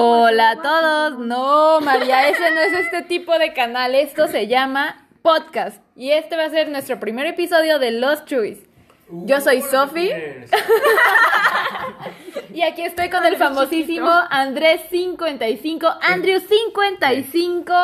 Hola a todos. No, María, ese no es este tipo de canal. Esto se llama podcast. Y este va a ser nuestro primer episodio de Los Chuis. Yo soy Sofi. y aquí estoy con el famosísimo Andrés 55, Andrew 55.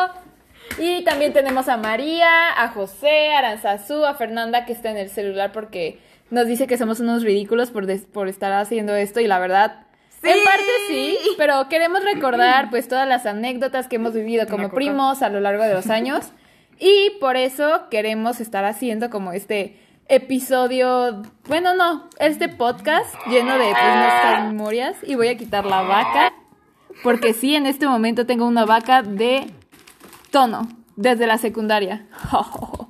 Y también tenemos a María, a José, a Aranzazú, a Fernanda que está en el celular porque nos dice que somos unos ridículos por, por estar haciendo esto y la verdad... En parte sí, pero queremos recordar pues todas las anécdotas que hemos vivido como primos a lo largo de los años. Y por eso queremos estar haciendo como este episodio, bueno no, este podcast lleno de pues, nuestras memorias. Y voy a quitar la vaca porque sí en este momento tengo una vaca de tono desde la secundaria.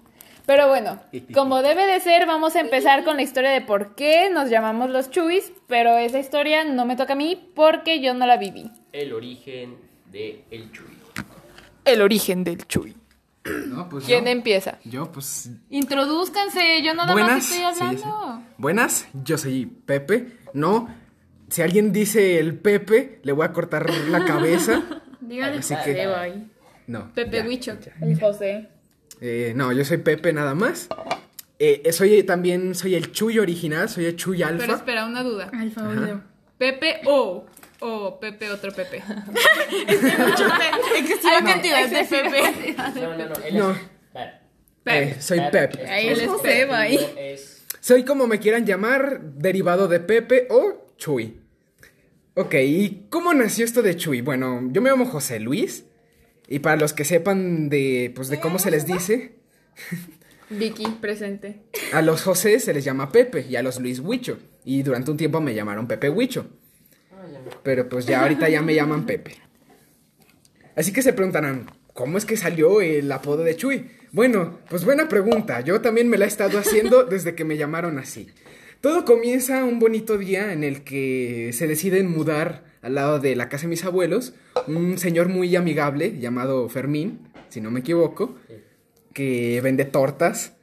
Pero bueno, como debe de ser, vamos a empezar con la historia de por qué nos llamamos los Chubis, pero esa historia no me toca a mí porque yo no la viví. El origen de el Chuy. El origen del Chuy. No, pues ¿Quién yo, empieza? yo, pues Introduzcanse, yo nada buenas. más estoy hablando. sí. Buenas, yo soy Pepe. No, si alguien dice el Pepe, le voy a cortar la cabeza. Díganle Así que-. No. Pepe Huicho. El José. Eh, no, yo soy Pepe nada más. Eh, soy también soy el Chuy original, soy el Chuy Alfa. Pero espera, una duda. Alfa Ajá. ¿Pepe o? O Pepe otro Pepe. Hay cantidad de Pepe. No, no, no. Él No. es Pep. Eh, soy Pepe. Ahí él es José, Pepe, ahí. yo Es Soy como me quieran llamar, derivado de Pepe o Chuy. Ok, ¿y cómo nació esto de Chuy? Bueno, yo me llamo José Luis. Y para los que sepan de, pues, de cómo se les dice, Vicky, presente. a los José se les llama Pepe y a los Luis Huicho. Y durante un tiempo me llamaron Pepe Huicho. Pero pues ya ahorita ya me llaman Pepe. Así que se preguntarán, ¿cómo es que salió el apodo de Chuy? Bueno, pues buena pregunta. Yo también me la he estado haciendo desde que me llamaron así. Todo comienza un bonito día en el que se deciden mudar al lado de la casa de mis abuelos un señor muy amigable llamado Fermín, si no me equivoco, que vende tortas.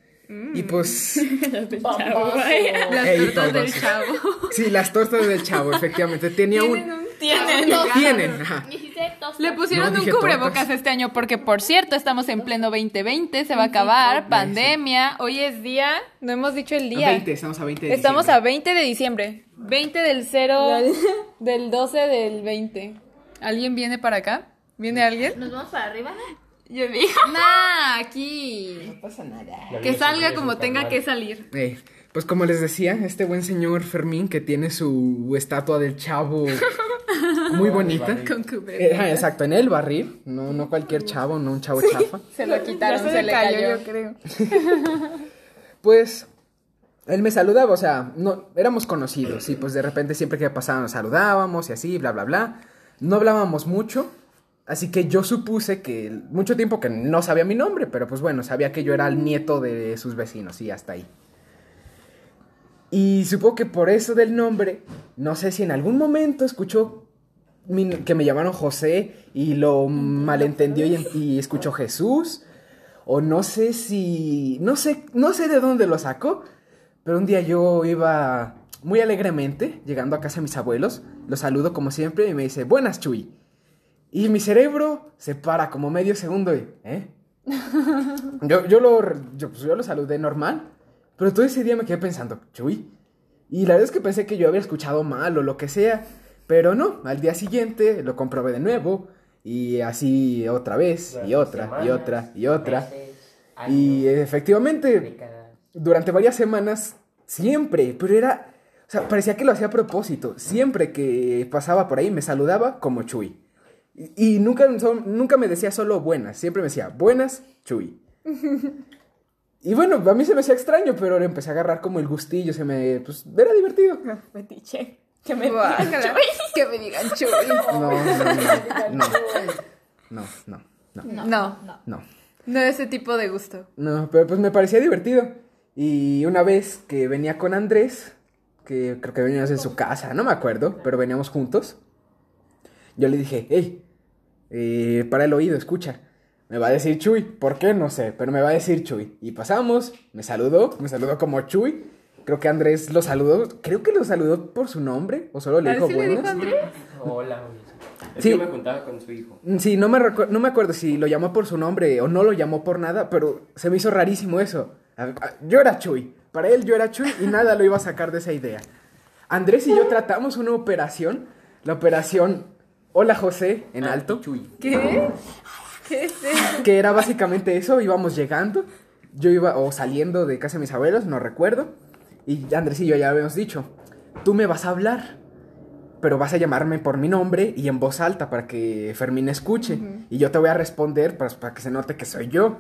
Y pues... Famoso. Las Ey, tortas del chavo. Sí, las tortas del chavo, efectivamente. Tenía un... Tienen. Tienen, ajá. Le pusieron No, un cubrebocas tortas. este año porque, por cierto, estamos en pleno 2020, se va a acabar, pandemia. Hoy es día, no hemos dicho el día. A 20, estamos a 20 de Estamos a diciembre. 20 de diciembre. 20 del 0 del 12 del 20. ¿Alguien viene para acá? ¿Viene alguien? ¿Nos vamos para arriba? Yo digo. Nah, aquí. La Que vida salga es como tenga que salir. Eh, pues como les decía, este buen señor Fermín que tiene su estatua del chavo muy bonita. Con Eh, exacto, en el barril, no, no cualquier chavo, no un chavo chafa. Se lo quitaron, se, le cayó. yo creo. Pues él me saludaba, o sea, no éramos conocidos y pues de repente siempre que pasaba nos saludábamos y así, bla, bla, bla. No hablábamos mucho, así que yo supuse que mucho tiempo que no sabía mi nombre, pero pues bueno, sabía que yo era el nieto de sus vecinos y hasta ahí. Y supongo que por eso del nombre, no sé si en algún momento escuchó que me llamaron José y lo malentendió y, y escuchó Jesús. O no sé si. No sé, no sé de dónde lo sacó. Pero un día yo iba muy alegremente, llegando a casa de mis abuelos. Lo saludo como siempre y me dice, buenas, Chuy. Y mi cerebro se para como medio segundo y, ¿eh? Yo, yo, lo, yo, pues, yo lo saludé normal. Pero todo ese día me quedé pensando, Chuy. Y la verdad es que pensé que yo había escuchado mal o lo que sea. Pero no, al día siguiente lo comprobé de nuevo. Y así otra vez, y otra, y otra, y otra. meses, Y efectivamente, décadas. durante varias semanas, siempre, pero era, sea, parecía que lo hacía a propósito. Siempre que pasaba por ahí me saludaba como Chuy. Y, y nunca, son- nunca me decía solo buenas, siempre me decía buenas, Chuy. Y bueno, a mí se me hacía extraño, pero le empecé a agarrar como el gustillo, se me, pues, era divertido. Metiche. Que me digan Chuy. Que me digan Chuy. No, no, no, no, no, no, no, No, no. no ese tipo de gusto. No, pero pues me parecía divertido. Y una vez que venía con Andrés, que creo que veníamos en su casa, no me acuerdo, pero veníamos juntos. Yo le dije, hey, eh, para el oído, escucha. Me va a decir Chuy, ¿por qué? No sé, pero me va a decir Chuy. Y pasamos, me saludó, me saludó como Chuy. Creo que Andrés lo saludó, creo que lo saludó por su nombre, o solo le ¿A dijo él sí le dijo buenas. Andrés? Hola, güey. Es Sí. que me juntaba con su hijo. Sí, no me, no me acuerdo si lo llamó por su nombre o no lo llamó por nada, pero se me hizo rarísimo eso. A- a- Yo era Chuy, para él yo era Chuy y nada lo iba a sacar de esa idea. Andrés y yo tratamos una operación, la operación Hola José en alto, Chuy. ¿Qué? ¿Qué es eso? que era básicamente eso, íbamos llegando, yo iba o saliendo de casa de mis abuelos, no recuerdo, y Andrés y yo ya habíamos dicho, tú me vas a hablar, pero vas a llamarme por mi nombre y en voz alta para que Fermín escuche, y yo te voy a responder para, para que se note que soy yo.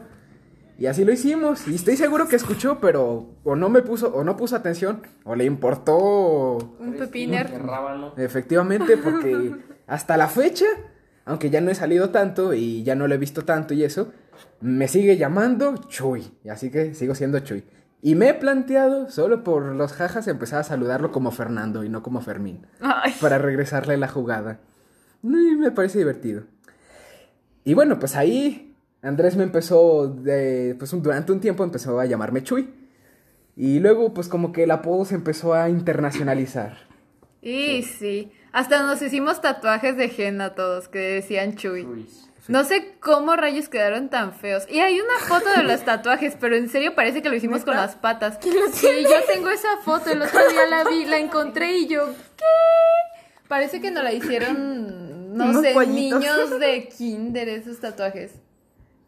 Y así lo hicimos, y estoy seguro que escuchó, pero o no me puso, o no puso atención, o le importó Un pepiner. Efectivamente, porque hasta la fecha, aunque ya no he salido tanto y ya no lo he visto tanto y eso, me sigue llamando Chuy. Y así que sigo siendo Chuy. Y me he planteado, solo por los jajas, empezar a saludarlo como Fernando y no como Fermín. Ay. Para regresarle la jugada. Y me parece divertido. Y bueno, pues ahí Andrés me empezó, de, pues un- durante un tiempo empezó a llamarme Chuy. Y luego, pues como que el apodo se empezó a internacionalizar. Y sí. Hasta nos hicimos tatuajes de henna todos que decían Chuy. No sé cómo rayos quedaron tan feos. Y hay una foto de los tatuajes, pero en serio parece que lo hicimos con las patas. Sí, yo tengo esa foto, el otro día la vi, la encontré y yo, ¿qué? Parece que nos la hicieron, no Unos sé, pollitos. niños de kinder esos tatuajes.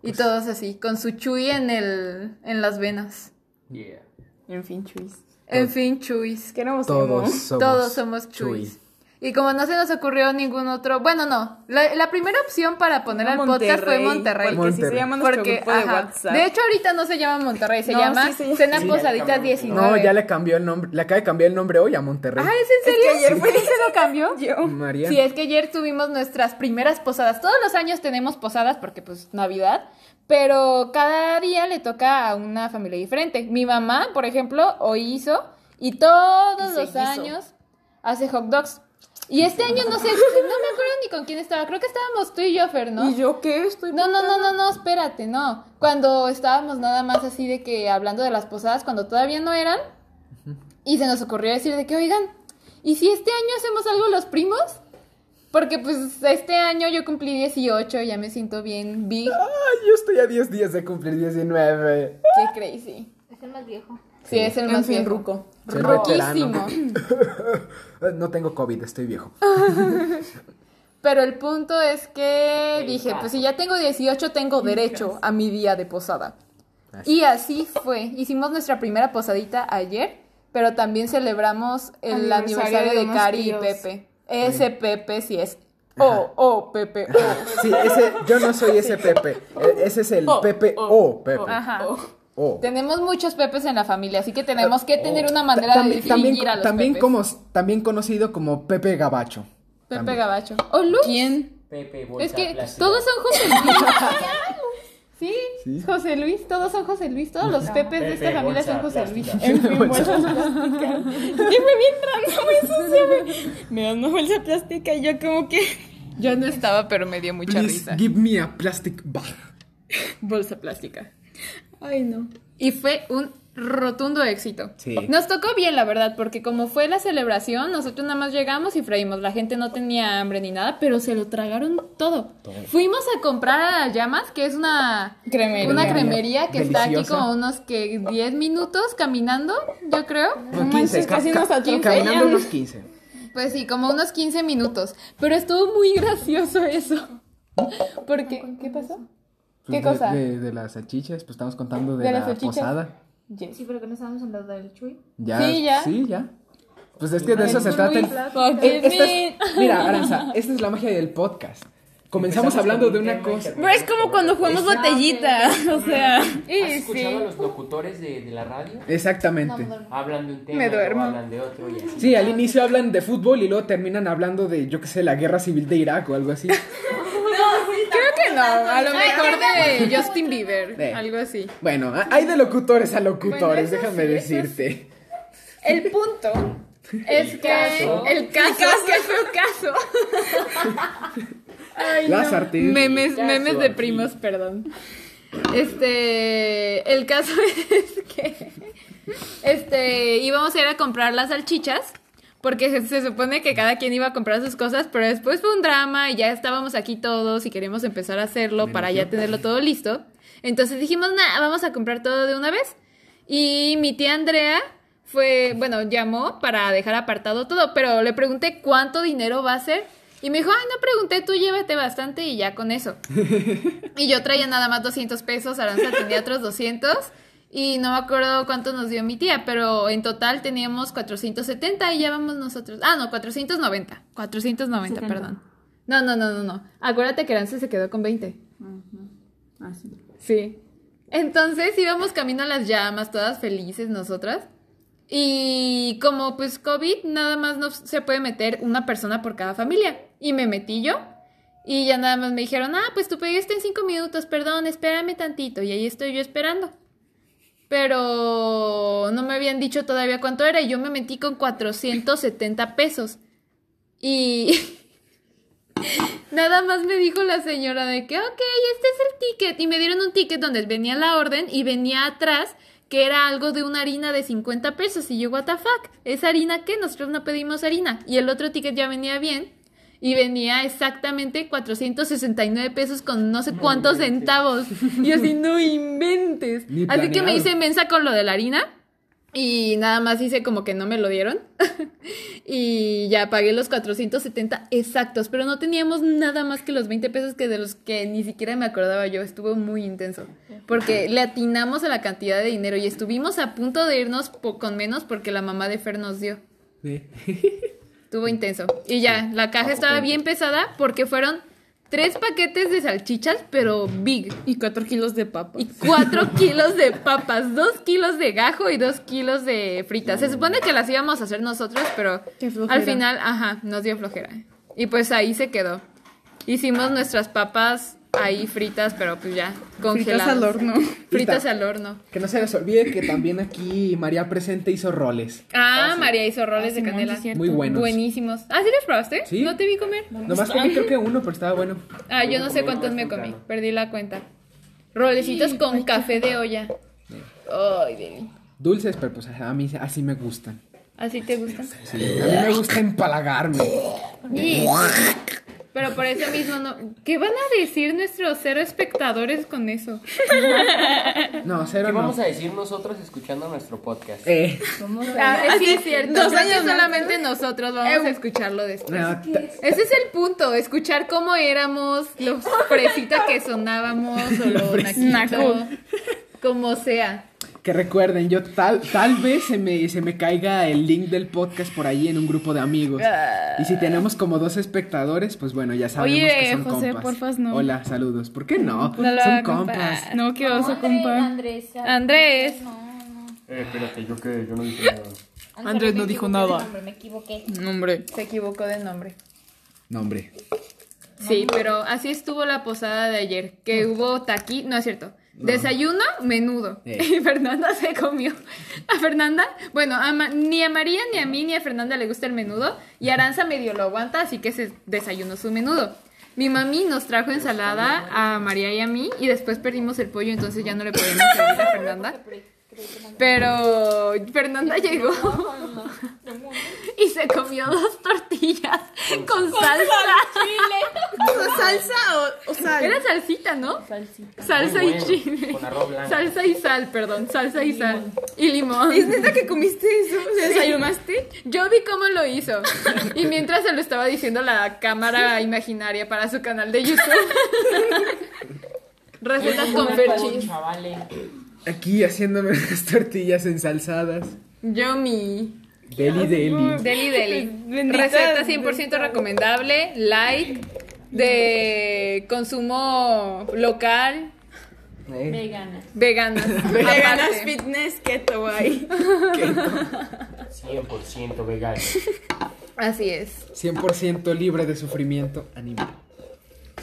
Y todos así, con su chuy en el, en las venas. Yeah. En fin, chuis. En fin, chuis. Queremos Todos emo. somos, Todos somos Chuy. chuis. Y como no se nos ocurrió ningún otro, bueno, no, la, la primera opción para poner al podcast fue Monterrey. Porque así se Monterrey. llama nuestro Porque, grupo de ajá. WhatsApp. De hecho, ahorita no se llama Monterrey, se No, llama sí se llama- Cena Sí, Posadita ya le cambió. 19. No, ya le cambió el nombre, le acaba de cambiar el nombre hoy a Monterrey. Ah, ¿es en serio? que ayer fue- ¿Sí se lo cambió? Yo. María. Sí, es que ayer tuvimos nuestras primeras posadas. Todos los años tenemos posadas porque pues Navidad, pero cada día le toca a una familia diferente. Mi mamá, por ejemplo, hoy hizo y todos Y se los hizo. años hace hot dogs. Y este año no sé, no me acuerdo ni con quién estaba. Creo que estábamos tú y yo, Fer, ¿no? ¿Y yo qué? Estoy No, no, no, no, no, espérate, no. Cuando estábamos nada más así de que hablando de las posadas, cuando todavía no eran, y se nos ocurrió decir de que, oigan, ¿y si este año hacemos algo los primos? Porque pues este año yo cumplí 18, ya me siento bien big. Ay, yo estoy a 10 días de cumplir 19. Qué crazy. Es el más viejo. Sí, es el En más fin, viejo. ruco. Soy Roquísimo. No tengo COVID, estoy viejo. Pero el punto es que dije, pues si ya tengo 18, tengo derecho a mi día de posada. Así. Y así fue. Hicimos nuestra primera posadita ayer, pero también celebramos el Aniversario aniversario de de Cari y. Pepe. Ese Pepe sí es. Oh, oh, Pepe. Oh. Sí, ese, yo no soy ese Pepe. E- Ese es el Oh, Pepe oh, O Pepe. Ajá. O. Tenemos muchos Pepes en la familia, así que tenemos que tener una Ta- manera de también, a los también Pepes. como, también conocido como Pepe Gabacho. Pepe también. Gabacho. ¿O Luis? ¿Quién? Pepe, bolsa Es que todos son José Luis. Sí, Sí. José Luis, todos son José Luis, todos los Pepes de esta familia son José Luis. En fin, bolsa plástica. Es que fue bien random eso, ¿sabes? Me dan una bolsa plástica y yo como que... Yo no estaba, pero me dio mucha Please risa. give me a plastic bag. Bolsa plástica. Ay, no. Y fue un rotundo éxito. Sí. Nos tocó bien, la verdad, porque como fue la celebración, nosotros nada más llegamos y freímos. La gente no tenía hambre ni nada, pero se lo tragaron todo. Fuimos a comprar a Llamas, que es una Cremería. una cremería que está aquí como unos que 10 minutos caminando, yo creo. No, manches, casi nos. Caminando unos 15. Pues sí, como unos 15 minutos. Pero estuvo muy gracioso eso. Porque, ¿qué pasó? ¿Qué Pues de- cosa? De, de las salchichas, pues estamos contando de, ¿De la posada. Yes. Sí, pero que no estábamos hablando del Chuy. Ya, Sí, ya. Sí, ya. Pues es que de eso se trata. el- Eh, esta me. es- mira, Aranza, esta es la magia del podcast. Comenzamos hablando de un una cosa. Pero es como cuando jugamos botellita. O sea... ¿Has escuchado a los locutores de, de la radio? Exactamente. Hablan de un tema Me duermo. hablan de otro y así. Sí, al inicio hablan de fútbol y luego terminan hablando de, yo qué sé, la guerra civil de Irak o algo así. Que a lo mejor de Justin Bieber, algo así. Bueno, hay de locutores a locutores, déjame sí, decirte. El punto es que caso. el caso, qué feo caso. Ay, Las no. artes. Memes, Caso memes de primos, perdón. Este, el caso es que este íbamos a ir a comprar las salchichas porque se, supone que cada quien iba a comprar sus cosas, pero después fue un drama y ya estábamos aquí todos y queríamos empezar a hacerlo para ya tenerlo todo listo. Entonces dijimos, nada, vamos a comprar todo de una vez. Y mi tía Andrea fue, bueno, llamó para dejar apartado todo, pero le pregunté cuánto dinero va a ser. Y me dijo, ay, no pregunté, tú llévate bastante y ya con eso. y yo traía nada más 200 pesos, Aranza tenía otros 200. Y no me acuerdo cuánto nos dio mi tía, pero en total teníamos 470 y ya vamos nosotros. Ah, no, 490. 490, perdón. No, no, no, no, no. Acuérdate que Aranza se quedó con 20. Ah, sí. Sí. Entonces íbamos camino a las llamas, todas felices nosotras. Y como pues COVID, nada más no se puede meter una persona por cada familia. Y me metí yo. Y ya nada más me dijeron, ah, pues tu pedido está en cinco minutos, perdón, espérame tantito. Y ahí estoy yo esperando. Pero no me habían dicho todavía cuánto era. Y yo me metí con 470 pesos. Y Nada más me dijo la señora de que, ok, este es el ticket. Y me dieron un ticket donde venía la orden y venía atrás que era algo de una harina de 50 pesos. Y yo, what the fuck, ¿esa harina qué? Nosotros no pedimos harina. Y el otro ticket ya venía bien. Y venía exactamente 469 pesos con no sé cuántos centavos. Y así, no inventes. Así que me hice mensa con lo de la harina. Y nada más hice como que no me lo dieron. y ya pagué los 470 exactos. Pero no teníamos nada más que los 20 pesos que de los que ni siquiera me acordaba yo. Estuvo muy intenso. Porque le atinamos a la cantidad de dinero y estuvimos a punto de irnos con menos porque la mamá de Fer nos dio. Estuvo intenso. Y ya, la caja estaba bien pesada porque fueron tres paquetes de salchichas, pero big. Y cuatro kilos de papas. Y cuatro kilos de papas, dos kilos de gajo y dos kilos de fritas. Se supone que las íbamos a hacer nosotros, pero Qué flojera. al final, ajá, nos dio flojera. Y pues ahí se quedó. Hicimos nuestras papas ahí fritas, pero pues ya, congeladas. Fritas al horno. Fritas al horno. Que no se les olvide que también aquí María Presente hizo roles. Ah, María hizo roles de Simón, canela. Muy buenos. Buenísimos. Ah, ¿sí los probaste? Sí. ¿No te vi comer? Nomás comí creo que uno, pero estaba bueno. Ah, yo no sé cuántos me comí. Perdí la cuenta. Rolecitos con café de olla. Ay, Deli. Dulces, pero pues a mí así me gustan. ¿Así te gustan? Sí, a mí me gusta empalagarme. Sí. Pero por eso mismo no. ¿Qué van a decir nuestros cero espectadores con eso? No, cero ¿Qué no. vamos a decir nosotros escuchando nuestro podcast? Eh, Ah, sí, es cierto. Dos años solamente nosotros vamos a escucharlo después. no, Ese es el punto, escuchar cómo éramos, los fresita que sonábamos o lo naquito, como sea. Que recuerden, yo tal, tal vez se me, se me caiga el link del podcast por ahí en un grupo de amigos. Y si tenemos como dos espectadores, pues bueno, ya sabemos Oye, que son José, compas. porfas, no. Hola, saludos. ¿Por qué no? No lo son compas. compa. No, qué oso, compa. Andrés. Andrés. No, no. Eh, espérate, yo que yo no dije nada. Andrés no dijo nada. nombre, Me equivoqué. No, hombre. Se equivocó de nombre. No, hombre. Sí, pero así estuvo la posada de ayer, que hubo taqui, no es cierto. Desayuno, menudo. Eh. Y Fernanda se comió. A Fernanda, bueno, a Ma- ni a María, ni a mí, ni a Fernanda le gusta el menudo. Y Aranza medio lo aguanta, así que se desayunó su menudo. Mi mami nos trajo ensalada a María y a mí, y después perdimos el pollo, entonces ya no le podemos servir a Fernanda. Pero Fernanda llegó y se comió dos tortillas con salsa. ¿Salsa o, o sal? Era salsita, ¿no? Salsa Muy y bueno, chile. con arroz blanco. Salsa y sal, perdón. Salsa y sal. Y limón. ¿Es neta que comiste eso? ¿Se desayunaste? Yo vi cómo lo hizo. Y mientras se lo estaba diciendo la cámara imaginaria para su canal de YouTube. Recetas con Ferchis. Aquí haciéndome las tortillas ensalzadas. Yomi. Deli, deli. Deli Deli. Receta 100% recomendable. Like. De consumo local. Eh, Vegana. Veganas. Veganas Aparte. fitness keto, güey. 100% vegano. Así es. 100% libre de sufrimiento animal.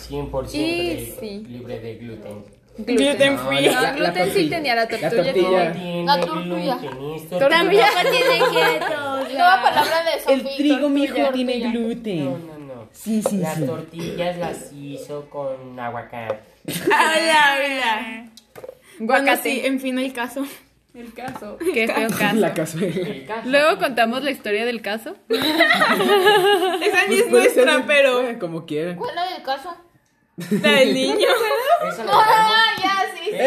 100% Y de- sí. libre de gluten. Gluten No, free. la- No, la gluten sí tortilla. tenía la La tortilla. tortilla. Tiene La tortilla. Tortilla. tiene quieto. Nueva palabra de Sofía. tortilla. gluten. No, no, no. Sí, sí, Las sí. tortillas las hizo con aguacate. Hola, hola. Bueno, Guacate. sí, en fin, el caso. El caso. Qué feo caso. La. El caso. Luego contamos la historia del caso. Esa ni es Puede ser nuestra, pero. Como quieran. ¿Cuál es el caso? La del niño. Esa la Ah, ya, sí, sí.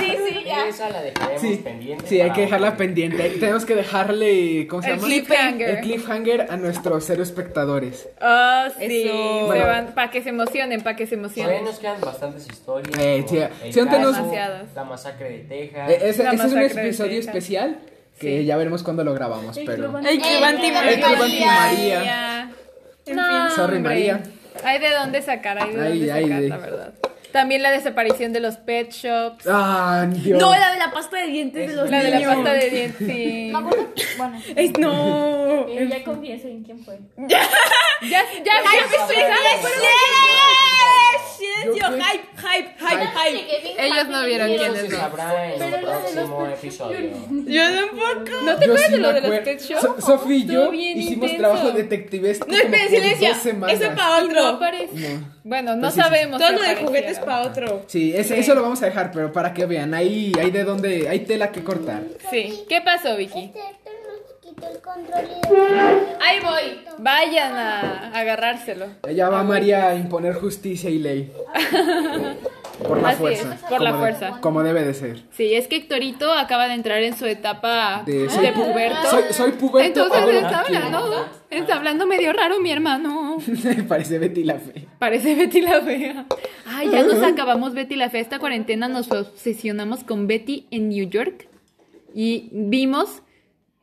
Sí, sí, ya. esa la dejaremos Sí, pendiente. sí, hay para que dejarla otro. pendiente. Tenemos que dejarle, ¿cómo se El llama? cliffhanger. El cliffhanger a nuestros cero espectadores. Oh, sí. Eso. Bueno. para que se emocionen, para que se Todavía emocionen. nos quedan bastantes historias. Eh, como sí, el sí, Demasiadas. La masacre de Texas. Eh, ese, La ese es un masacre de episodio Texas. especial que ya veremos cuándo lo grabamos, pero... El Club Anti El. Club Antimaría. En No, fin. Sorry, hombre. María. Hay de dónde sacar, hay de Ay, dónde ay, sacar, de- la verdad. También la desaparición de los pet shops. Ah, Dios. No, la de la pasta de dientes de los La de la niños. pasta de dientes, sí. Me acuerdo. Bueno. Es, no. Eh, ya confiesen quién fue. Ya, ya, yo, hype, hype, hype, hype. Ellos no vieron quién Eso es. se no. sabrá en el próximo episodio. Yo tampoco. ¿No te acuerdas de lo de los pet shops? So- Sofi y yo hicimos trabajo detectivesco No, por silencio. semanas. Ese para otro. Bueno, no sabemos. Todo lo de juguetes para otro. Sí, ese- eso lo vamos a dejar, pero para que vean, ahí hay de dónde, hay tela que cortar. Sí. ¿Qué pasó, Vicky? Este Héctor nos quitó el control y Ahí voy. Vayan a agarrárselo. Allá va María a imponer justicia y ley. Por la Así fuerza. es, por la de- fuerza. como debe de ser. Sí, es que Héctorito acaba de entrar en su etapa De, de, soy, pu- puberto. soy, soy puberto. Entonces ahora está hablando, está hablando medio raro mi hermano. Parece Betty la fe. Parece Betty la Fea. Ay, ya nos acabamos Betty la Fea. Esta cuarentena nos obsesionamos con Betty en New York. Y vimos,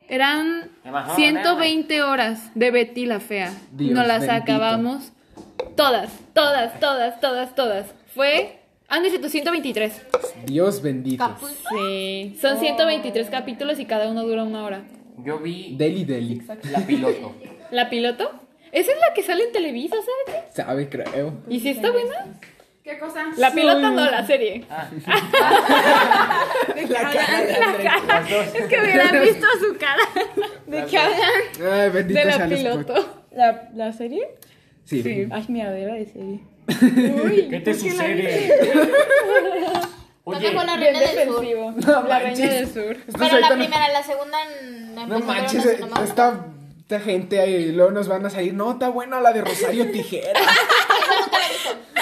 eran 120 horas de Betty la Fea. Dios nos las bendito. acabamos todas, todas, todas, todas, todas. Fue... Ah, no, es cierto, 123. Dios bendito. Sí, son 123 capítulos y cada uno dura una hora. Yo vi Deli Deli. la piloto. ¿La piloto? Esa es la que sale en Televisa, ¿sabes? Sabe, creo. ¿Y si está buena? ¿Qué cosa? La piloto no, la serie. Ah, La cara. Es que hubieran visto su cara. ¿De qué hablan? Ay, bendito De la sea el spot. piloto. ¿La, ¿La serie? Sí. Ay, miadera de serie. ¿Qué te sucede? Oye, la Bien reina del sur. defensivo. No la manches. reina del sur. Pero la no- primera, la segunda no No manches, esta, esta gente ahí luego nos van a salir. No, está buena la de Rosario Tijera.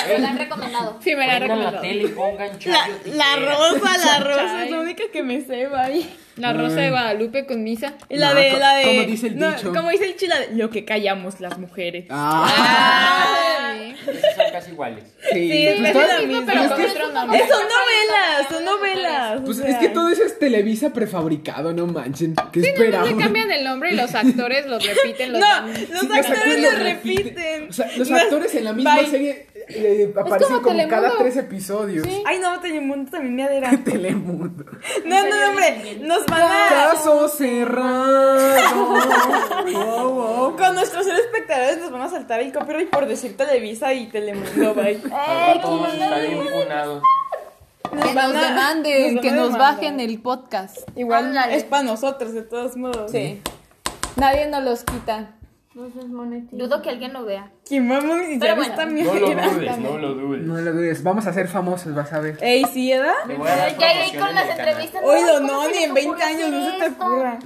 Me la han recomendado. Sí, me la he prendan la recomendado. tele pongan La, Chayo la Tijera. rosa, la rosa es la única que me sé, bye. La Rosa de Guadalupe con misa. Y la No, de, co- la de. como dice el no, dicho. Como dice el chila, de lo que callamos las mujeres. Ah, Ay. Esas son casi iguales. sí. Sí, pues, es todo- la misma. pero es con que, otro nombre. Eh, son novelas, son novelas. pues o es sea. que todo eso es Televisa prefabricado, no manchen. ¿Qué Sí, no, esperaban? le cambian el nombre y los actores los repiten, los No, dan- los Sí, actores lo repiten. O sea, los actores en la misma Bye. serie eh, aparecen como como, cada tres episodios. Ay, no, Telemundo también me adera. Telemundo. No, no, hombre, nos van a. Caso cerrado. Con nuestros espectadores nos van a saltar el copyright por decir Televisa y Telemundo, bye. Al rato vamos a estar impunados. Que nos van a- demanden, nos que nos bajen el podcast. Igual Ándale. es para nosotros, de todos modos. Sí. Nadie nos los quita. No. Dudo que alguien lo vea. ¿Quién va a monetizar Pero bueno, esta No lo mierda? dudes, no lo dudes. No lo dudes, vamos a ser famosos, vas a ver. Ey, ¿sí, edad? Te voy a dar Ya ahí promoción con en las canal. entrevistas. Oído, ¿cómo no, se ni les en 20 ocurre años no se te esto? ¿Eh? ocurra.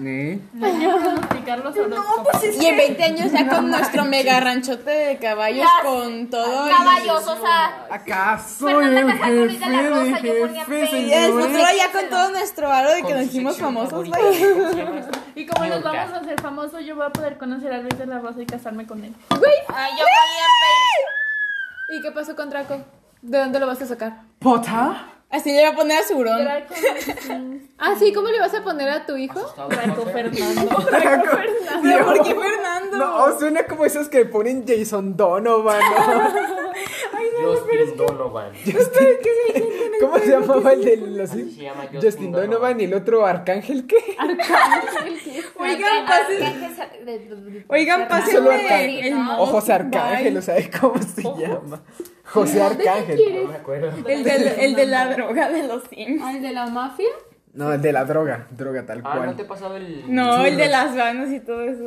Diagnosticar los horóscopos. Y en 20 años ya con nuestro mega ranchote de caballos Ya. con todo. y- Caballos, o sea. ¿Acaso Fernanda el Cajacurí jefe de la Rosa, de yo ponía jefes fe. Y el señores? futuro ya con todo nuestro aro de que nos hicimos famosos, favorita. Y como nos vamos a hacer famosos, yo voy a poder conocer a Luis de la Rosa y casarme con él. Ay, yo valía ¿Y qué pasó con Draco? ¿De dónde lo vas a sacar? ¿Pota? Así le va a poner a su hurón. Draco Ah, sí, ¿cómo le vas a poner a tu hijo? Draco Fernando. ¿Pero por qué Fernando? No, suena como esos que ponen Jason Donovan, ¿no? Justin Donovan. ¿Cómo se llamaba el de los Así se llama Justin Justin Donovan y el otro Arcángel qué? Oigan, pasen, oigan, pásenme Arcángel. el O mouse. José Arcángel, o sea, ¿cómo se llama? José Arcángel. No me acuerdo. El de, el de la droga de los Sims. ¿Al de la mafia? No, el de la droga, droga tal Ah, ¿no cual. te he pasado el...? No, el de las manos y todo eso.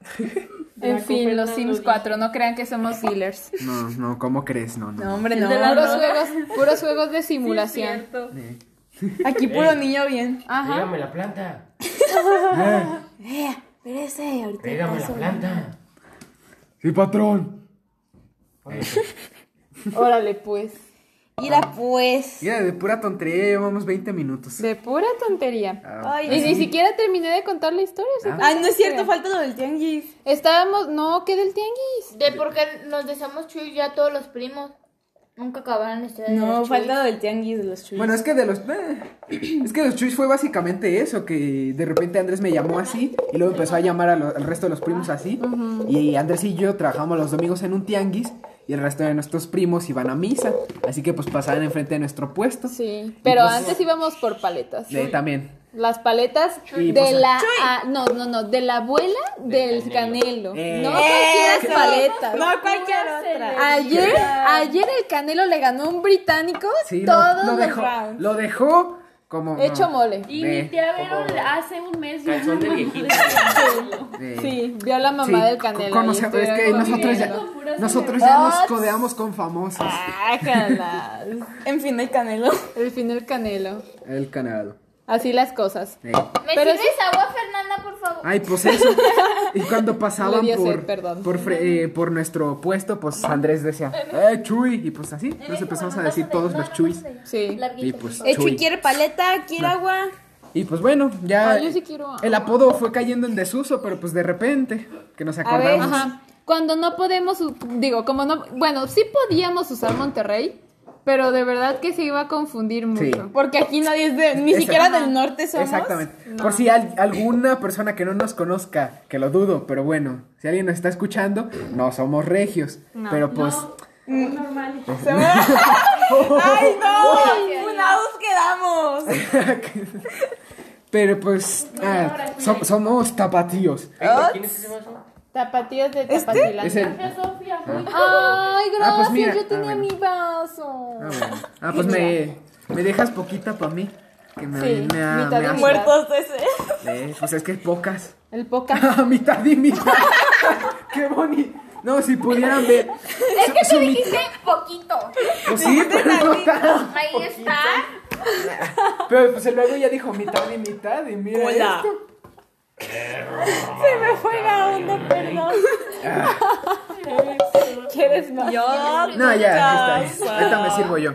En fin, los Sims dice. 4, no crean que somos dealers. No, no, ¿cómo crees? No, no. No, hombre, no. Puros juegos, puros juegos de simulación. Cierto. Aquí puro niño bien. Ajá. Pégame la planta. Espérese, ahorita. Pégame la planta. Sí, patrón. Órale, pues. Mira pues. Mira, de pura tontería llevamos 20 minutos. De pura tontería. Ah, Ay, Y ni siquiera terminé de contar la historia. ¿sí? Ay, no es cierto, falta lo del tianguis. Estábamos, no, ¿qué del tianguis? De por qué nos deseamos Chuy ya todos los primos. Nunca acabaron la historia de No, los falta lo del tianguis de los chuyos. Bueno, es que de los. eh, es que los chuis fue básicamente eso: que de repente Andrés me llamó así y luego empezó a llamar a lo- al resto de los primos así. Y Andrés y yo trabajamos los domingos en un tianguis y el resto de nuestros primos iban a misa. Así que pues pasaban enfrente de nuestro puesto. Sí, pero pues- antes íbamos por paletas. De- también. Las paletas Y, de pues, la... ah, no, no, no, de la abuela del canelo. Eh. No cualquier Eso. paletas. No, cualquier otra. Ayer, ayer el Canelo le ganó a un británico Sí, lo, todos lo los dejó. rounds. Lo dejó Hecho no, mole. Y mi tía Vero hace un mes vio Calzón de viejito. Sí, vio a la mamá sí, del Canelo. es que nosotros ya, nosotros ya nos Ah, codeamos con famosos. Ájalas. En fin, el canelo. El fin del Canelo. El canal. Así las cosas. Eh. ¿Me Pero sirves agua, Fernanda, por favor? Ay, pues eso. Y cuando pasaban por, perdón. por, fre- eh, por nuestro puesto, pues Andrés decía, ¡eh, Chuy! Y pues así, nos empezamos a decir todos los Chuys. Sí. Y pues, El Chuy quiere paleta, quiere agua. Y pues bueno, ya Ah, yo sí quiero agua. el apodo fue cayendo en desuso, pero pues de repente, que nos A ver, acordamos. ajá. Cuando no podemos, digo, como no, bueno, sí podíamos usar Monterrey, pero de verdad que se iba a confundir mucho. Sí. Porque aquí nadie es de. Ni siquiera del norte somos. Exactamente. Por si al- alguna persona que no nos conozca, que lo dudo, pero bueno, si alguien nos está escuchando, no somos regios. pero pues, normales. ¡Ay, no! ¡Funados quedamos! pero pues, ah, so- somos tapatíos. Héctor, ¿Quién es ese vaso? Tapatíos de Tapatilandia. Es el- Sofía, muy Ay, gracias, Ah, pues mira. yo Ah, tenía bueno. mi vaso. Ah, bueno. Ah, pues me, me dejas poquita para mí. Que me, Sí, me, ha- mitad me hace- mitad. Muertos de ese. Eh, pues es que pocas. El poca. Ah, mitad y mitad. Qué bonito. No, si pudieran ver. Es que su dijiste poquito. Pues sí, pero no tan- Ahí está. Pero pues luego ya dijo mitad y mitad y mira Hola. esto. Se me fue la onda, perdón. ¿Quieres más? Yo. No, ya, aquí está. Ahorita me sirvo yo.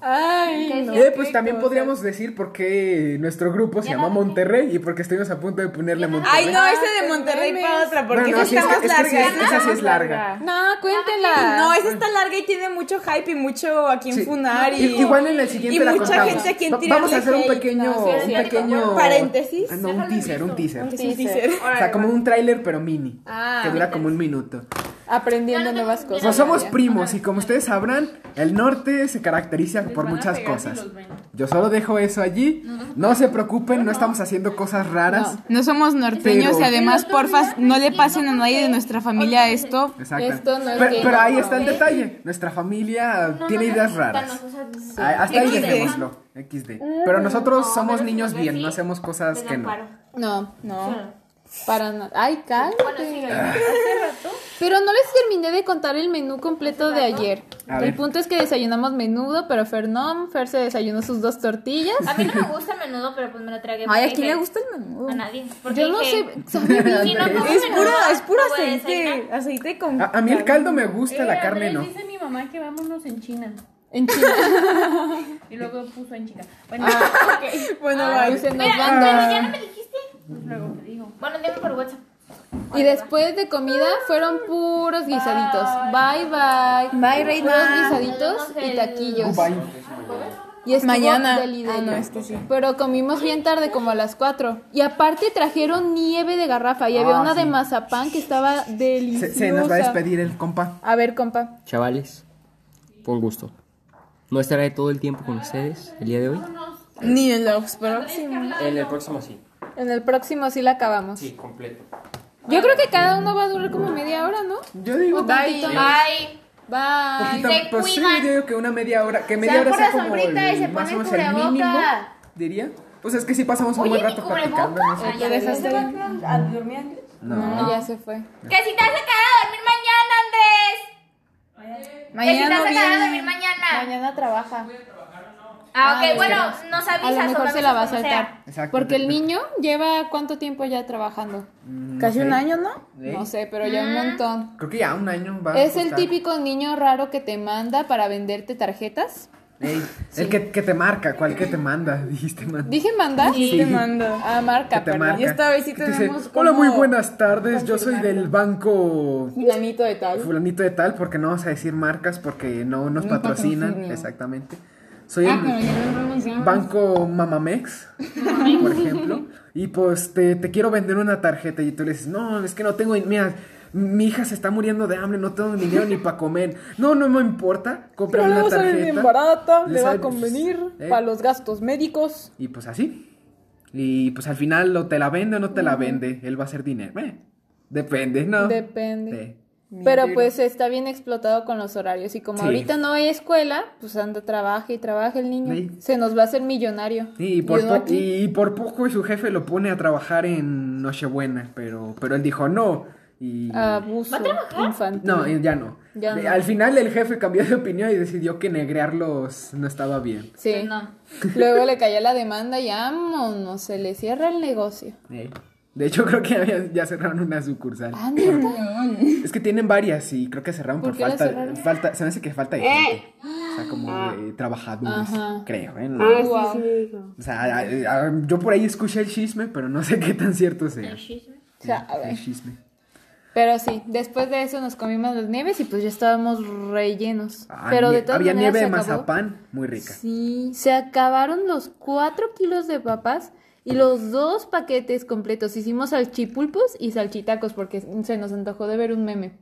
Ay, no. Eh, pues también podríamos decir por qué nuestro grupo se llama Monterrey y porque estuvimos a punto de ponerle Monterrey. Ay, no, ese de Monterrey otra, porque Bueno, no, esa sí, está es más es que sí, larga. esa sí es larga. No, cuéntela. No, esa está larga y tiene mucho hype y mucho a quien Sí. funar y... Igual en el siguiente y la mucha contamos. gente a quien Va- Vamos a hacer un pequeño, No, sí, es un pequeño Paréntesis. Ah, no, un teaser, un teaser. Teaser. O sea, como un tráiler pero mini, Ah. que dura como un minuto. Aprendiendo nuevas cosas. Pues somos primos y como ustedes sabrán, el norte se caracteriza por muchas cosas. Yo solo dejo eso allí. No se preocupen, no estamos haciendo cosas raras. No somos norteños Pero- y además, porfa, no le pasen a nadie de nuestra familia esto. Exacto. Esto no es pero, pero ahí está el detalle. Nuestra familia tiene ideas raras. Hasta ahí dejémoslo. XD. Pero nosotros somos niños bien, no hacemos cosas que no. No, No. Para nada. Ay, cálmate. Pero no les terminé de contar el menú completo de ayer. A El ver. punto es que desayunamos menudo, pero Fer no. Fer se desayunó sus dos tortillas. A mí no me gusta el menudo, pero pues me lo tragué. Ay, ¿a quién le gusta el menudo? A nadie. Porque Yo no sé, sabe bien. Si no como Es menudo, puro, es puro aceite, aceite con... A, a mí el caldo me gusta, la carne no. Dice mi mamá que vámonos en China. En China. Y luego puso en chica. Bueno, Ah. Bueno, Ay, bye. se nos Mira, ya no me dijiste. Pues luego te digo. Bueno, dime por WhatsApp. Y después de comida fueron puros guisaditos. Bye, bye. Bye, reina. Puros guisaditos y taquillos. Bye. Y estuvo Mañana. deli, Ah, este sí. Pero comimos bien tarde, como a las 4. Y aparte trajeron nieve de garrafa. Y había Ah, una de mazapán que estaba deliciosa. Se, se nos va a despedir el compa. A ver, compa. Chavales, un gusto. No estaré todo el tiempo con ustedes el día de hoy. Ni en los próximos. En el próximo sí. En el próximo sí la acabamos. Sí, completo. Yo creo que cada uno va a durar como media hora, ¿no? Yo digo, Un tantito. Bye. Bye. poquito, se pues sí, cuidan. yo digo que una media hora, que media Sal hora por sea como sombrita y el- se más o ponen menos el cubreboca. mínimo, diría. Pues es que si pasamos un Oye, buen mi rato platicando, no sé. cubreboca. ¿Te dejaste a dormir antes? No, ya se fue. Que si te vas a quedar a dormir mañana, Andrés. Que si te Mañana vas no a quedar a dormir viene. mañana. Mañana trabaja. Ah, ok, Ah, bueno, nos A avisas. lo o mejor me se la va a saltar. Exacto. Porque el niño lleva cuánto tiempo ya trabajando. Mm, Casi no sé. un año, ¿no? No sé, pero ya un montón. Creo que ya un año va. a Es el típico niño raro que te manda para venderte tarjetas. Ey, El que, que te marca, ¿cuál que te manda? Dijiste, man. Dije mandar. Sí, te mando. Ah, marca, te marca. Y esta vez sí Que te dice, tenemos Hola, muy buenas tardes. Yo soy del banco Fulanito de tal. fulanito de tal, porque no vamos a decir marcas porque no nos patrocinan. patrocinio. Exactamente. Soy Ah, pero ya no banco Mamamex, por ejemplo. Y pues te, te quiero vender una tarjeta y tú le dices, no, es que no tengo, mira, mi hija se está muriendo de hambre, no tengo dinero ni para comer. No, no me importa, cómprame una tarjeta. bien barata, Le va a sale, pues, convenir eh. para los gastos médicos. Y pues así. Y pues al final o te la vende o no te la vende. Él va a hacer dinero. Eh, depende, ¿no? Depende. Sí. Pero pues está bien explotado con los horarios. Y como Sí. ahorita no hay escuela, pues anda, trabaja y trabaja el niño. Sí. Se nos va a hacer millonario. Y por, po- y por poco su jefe lo pone a trabajar en Nochebuena, pero, pero él dijo no. Y... Abuso infantil. No, y ya no. Ya no. Al final el jefe cambió de opinión y decidió que negrearlos no estaba bien. Sí. No. Luego le cayó la demanda y vámonos, se le cierra el negocio. Eh, De hecho, creo que ya cerraron una sucursal. Ah. Es que tienen varias y creo que cerraron por, ¿Por falta, cerraron? falta. Se me hace que falta de gente. O sea, como de trabajadores, Ajá. creo, ¿eh? No- Ah, Wow. O sea, a- a- yo por ahí escuché el chisme, pero no sé qué tan cierto sea. O sea, a ver. El chisme. Pero sí, después de eso nos comimos las nieves y pues ya estábamos rellenos. Ah, Pero de todas había maneras nieve de mazapán, muy rica. Sí, se acabaron los cuatro kilos de papas y los dos paquetes completos. Hicimos salchipulpos y salchitacos porque se nos antojó de ver un meme.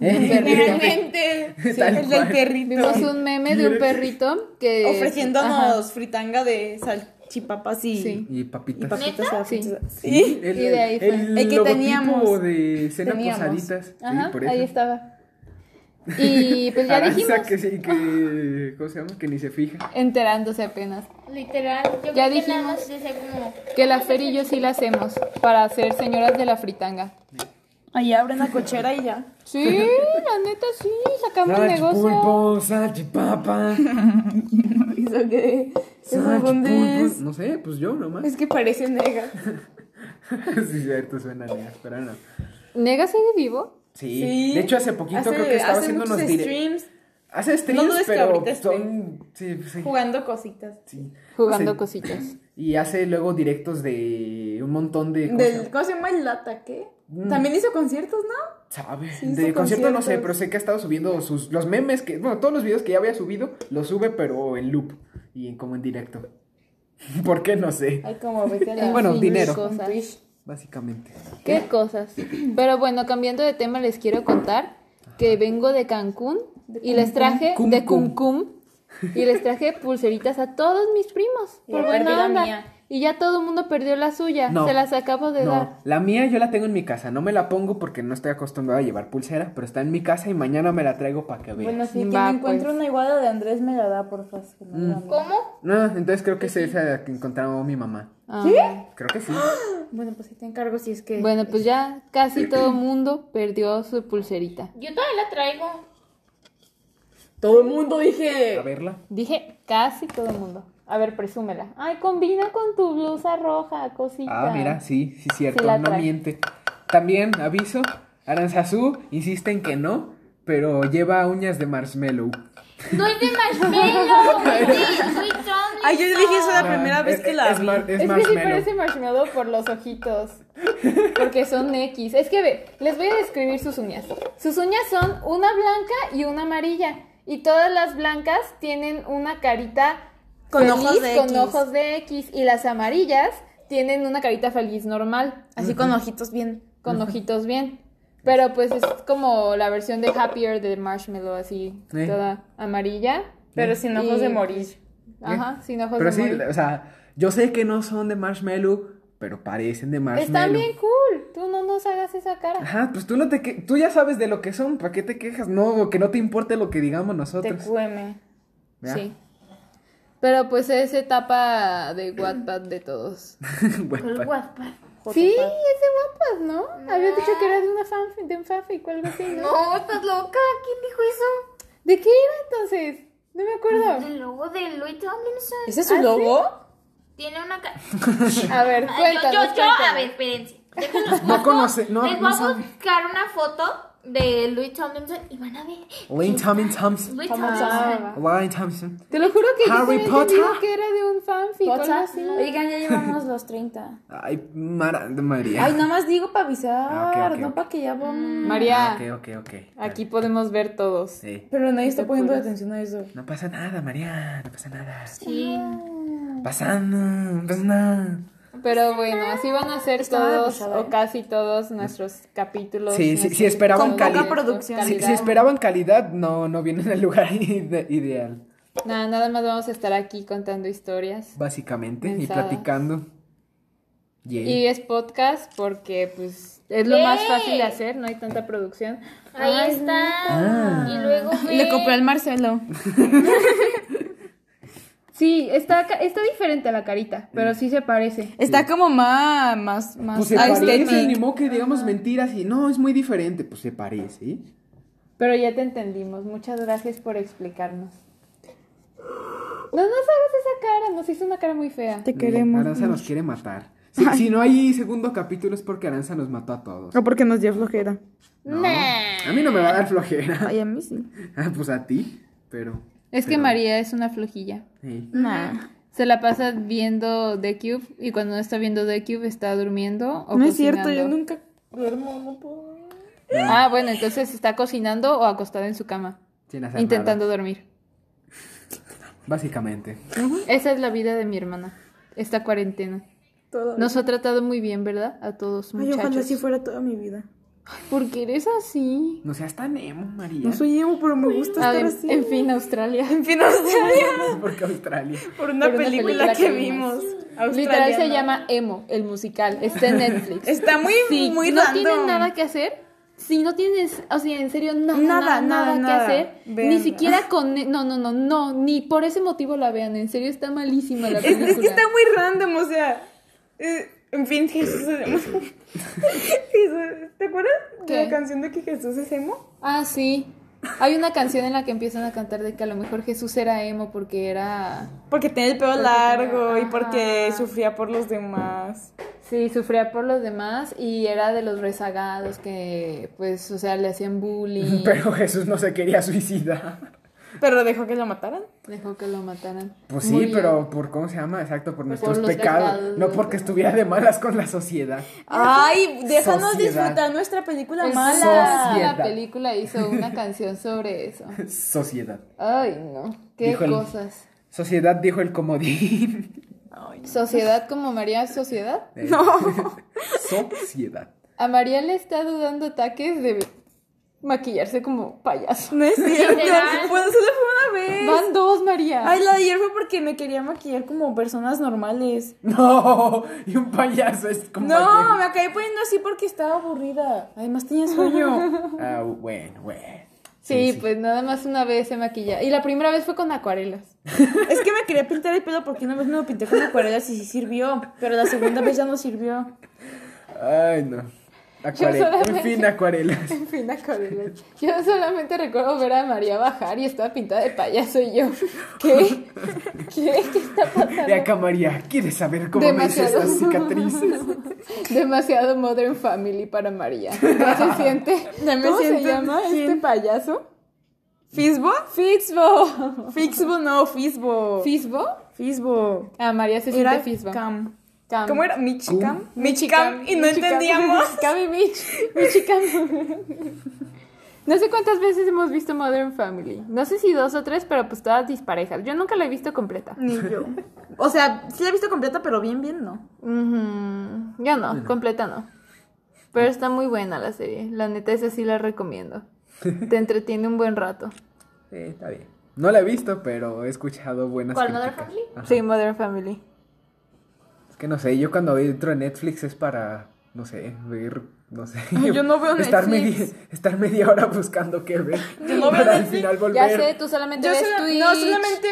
Eh. Realmente. Tal el del perrito. Vimos un meme de un perrito que... Ofreciéndonos Ajá. fritanga de salchipapas y, Sí. Y y papitas. papitas. a la Sí. Sí, Sí. el, Y de ahí fue. el El que teníamos. de cena Teníamos. posaditas. Sí, Ajá, por eso. ahí estaba. Y pues ya dijimos, que sí, que... ¿Cómo se llama? Que ni se fija. enterándose apenas, Literal, yo Ya creo que nada dijimos. más que la Fer y yo sí la hacemos para ser señoras de la fritanga. Ahí abren la cochera y ya. Sí, la neta sí, sacamos negocio. Salchipulpo, salchipapa, Eso confundes. No sé, pues yo nomás. Es que parece nega. sí, cierto, suena negas, pero no. ¿Nega sigue vivo? Sí. Sí. De hecho, hace poquito Hace- creo que estaba haciendo unos streams Hace No streams, que pero son... Sí, sí. jugando cositas. sí. Jugando Hace- cositas. Y hace luego directos de un montón de... ¿cómo se Del? ¿Cómo se llama el lata? ¿Qué? Mm. También hizo conciertos, ¿no? ¿Sabe? Sí, de hizo concierto no sé, conciertos. pero sé que ha estado subiendo sus los memes que, bueno, todos los videos que ya había subido, los sube pero en loop y como en directo. ¿Por qué? No sé, Ay, como vete a la... Bueno, dinero. cosas. Básicamente. ¿Qué cosas? Pero bueno, cambiando de tema, les quiero contar que vengo de Cancún y les traje Cum de cum. Cum y les traje pulseritas a todos mis primos. Por buena onda. mía. Y ya todo el mundo perdió la suya. No. Se las acabo de No, dar. la mía yo la tengo en mi casa, no me la pongo porque no estoy acostumbrado a llevar pulsera, pero está en mi casa y mañana me la traigo para que vean. Bueno, si quien Va, encuentre pues. una igual de Andrés me la da, por favor. me la mande. ¿Cómo? No, entonces creo que es esa que encontró mi mamá. ¿Sí? Creo que sí. Bueno, pues ahí te encargo si es que... Bueno, pues ya casi todo el mundo perdió su pulserita. Yo todavía la traigo. Todo el mundo dije... A verla. Dije casi todo el mundo. A ver, presúmela. Ay, combina con tu blusa roja, cosita. Ah, mira, sí, sí, cierto, Sí no miente. También, aviso, Aranzazú insiste en que no, pero lleva uñas de marshmallow. No es de marshmallow, es de Sweet Tomlinson. Ay, yo dije eso la primera vez que la es vi. mar- es Es que sí parece marshmallow por los ojitos. Porque son X. Es que ve, les voy a describir sus uñas. Sus uñas son una blanca y una amarilla. Y todas las blancas tienen una carita Con feliz ojos de con X. ojos de X. Y las amarillas tienen una carita feliz normal. Así con ojitos bien. Con ojitos bien. Pero pues es como la versión de Happier de Marshmallow, así, Sí. toda amarilla. Pero sin ojos Y- de morir. Ajá, sin ojos Pero de sí, morir. o sea, yo sé que no son de marshmallow, pero parecen de marshmallow. Están bien cool. Tú no nos hagas esa cara. Ajá, pues tú no te que- tú ya sabes de lo que son, ¿para qué te quejas? No, que no te importe lo que digamos nosotros. TQM. ¿Vea? Sí. Pero pues es etapa de Wattpad de todos. Pa- Wattpad. Sí, es de Wattpad, ¿no? Había dicho que era de una fanfic, de un fanfic o algo así, ¿no? No, estás loca. ¿Quién dijo eso? ¿De qué era entonces? No me acuerdo. El logo de Louis Tomlinson. ¿Ese es su logo? Tiene una ca- A ver, Ah, cuéntanos. yo, yo, a ver, espérense. Déjenlos No conoce, no- Les no voy a buscar una foto de Louis Tomlinson y van a ver. Lane Tomlin Thompson. Louis Ah, Tomlinson. Lane. Te lo juro que yo Harry también Potter. que era de un fanfic así. Oigan, ya llevamos los 30. Ay, Mara, María. Ay, nada más digo para avisar, Ah, no para que ya vamos. María, Ok, ok, ok. aquí podemos ver todos. Sí. Pero nadie está poniendo atención a eso. No pasa nada, María. No pasa nada. Sí. Pasando, no pasa nada. Pero bueno, así van a ser Estaba todos o ¿eh? casi todos nuestros capítulos. Sí, sí, si esperaban calidad. Poca producción. Si, si esperaban calidad, no, no vienen al lugar ide- ideal. Nada, nada más vamos a estar aquí contando historias. Básicamente, y platicando. Y es podcast porque pues es lo más fácil de hacer, no hay tanta producción. Ahí está. Ah. Y luego ve. Le compré al Marcelo. Sí, está, está diferente a la carita, pero sí se parece. Está como más, más, más Pues se parece, ni modo que digamos mentiras y no, es muy diferente. Pues se parece. Pero ya te entendimos. Muchas gracias por explicarnos. No nos hagas esa cara, nos hizo una cara muy fea. Te queremos. Aranza nos quiere matar. Si, si no hay segundo capítulo es porque Aranza nos mató a todos. O porque nos dio flojera. No, a mí no me va a dar flojera. Ay, a mí sí. Ah, pues a ti, pero. Es que María es una flojilla. sí. Nah. Se la pasa viendo The Cube y cuando no está viendo The Cube está durmiendo o No es cierto, yo nunca duermo, no puedo. Ah, bueno, entonces está cocinando o acostada en su cama, Sin hacer intentando nada, dormir. Básicamente. Esa es la vida de mi hermana, esta cuarentena. Todo. Nos ha tratado muy bien, ¿verdad? A todos, Ay, muchachos. ojalá así fuera toda mi vida. Porque eres así. No seas tan emo, María. No soy emo, pero me gusta estar en, así. en fin, Australia. En fin, Australia. Porque Australia. Por una, Por una película, película que, que vimos. Literal se llama Emo, el musical. Está en Netflix. Está muy, Si muy no random. tienen nada que hacer, si no tienes, o sea, en serio, nada, Nada, nada, nada, nada, que nada. hacer, ni siquiera con, no, no, no, no, ni por ese motivo la vean, en serio está malísima la Es, película. es que está muy random, o sea. eh, en fin, Jesús es emo. Jesús- ¿Te acuerdas de la canción de que Jesús es emo? Ah, sí. Hay una canción en la que empiezan a cantar de que a lo mejor Jesús era emo porque era... Porque tenía el pelo largo y ajá. porque sufría por los demás. Sí, sufría por los demás y era de los rezagados que, pues, o sea, le hacían bullying. Pero Jesús no se quería suicidar. Pero dejó que lo mataran. Dejó que lo mataran. Pues sí, Murió. pero por cómo se llama, exacto, por nuestros pecados. pecados. No porque estuviera de malas con la sociedad. Ay, déjanos Sociedad. disfrutar nuestra película El mala. Sociedad. La película hizo una canción sobre eso. Sociedad. Ay, no. Qué Dijo el- cosas. Sociedad dijo el comodín. ¿Sociedad como María Sociedad? No. Sociedad. A María le está dando ataques de maquillarse como payaso. No es cierto. Pues solo fue una vez. Van dos, María. Ay, la de ayer fue porque me quería maquillar como personas normales. No, y un payaso es como. No, ayer. me acabé poniendo así porque estaba aburrida. Además tenía sueño. Ah, bueno, bueno. sí, pues nada más una vez se maquilla. Y la primera vez fue con acuarelas. es que me quería pintar el pelo porque una vez me lo pinté con acuarelas y sí sirvió. Pero la segunda vez ya no sirvió. Ay, no. Acuarela. En fin, acuarelas. En fin, acuarelas. Yo solamente recuerdo ver a María bajar y estaba pintada de payaso y yo, ¿qué? ¿Qué? ¿Qué está pasando? acá, María, ¿quieres saber cómo me hice Demasiado. estas cicatrices? Demasiado Modern Family para María. ¿Ya se siente? ¿Cómo se llama este payaso? ¿Fisbo? Fizbo. Fixbo, no, Fisbo. ¿Fizbo? Fisbo. Ah, María se siente. Cam. Cam. ¿Cómo era? Michicam. Michicam. Y no Michicam. entendíamos. Cam y Mitch. Michicam. No sé cuántas veces hemos visto Modern Family. No sé si dos o tres, pero pues todas disparejas. Yo nunca la he visto completa. Ni yo. O sea, sí la he visto completa, pero bien, bien, no. Ujú. Yo no, completa no. Pero está muy buena la serie. La neta, esa sí la recomiendo. Te entretiene un buen rato. Sí, está bien. No la he visto, pero he escuchado buenas ¿Cuál, Modern críticas. Family? Ajá. Sí, Modern Family. Que no sé, yo cuando entro en Netflix es para, no sé, ver, no sé. yo no veo estar Netflix. Media, estar media hora buscando qué ver. Yo no veo para al Netflix. final volver. Ya sé, tú solamente Yo ves sola- Twitch. no, solamente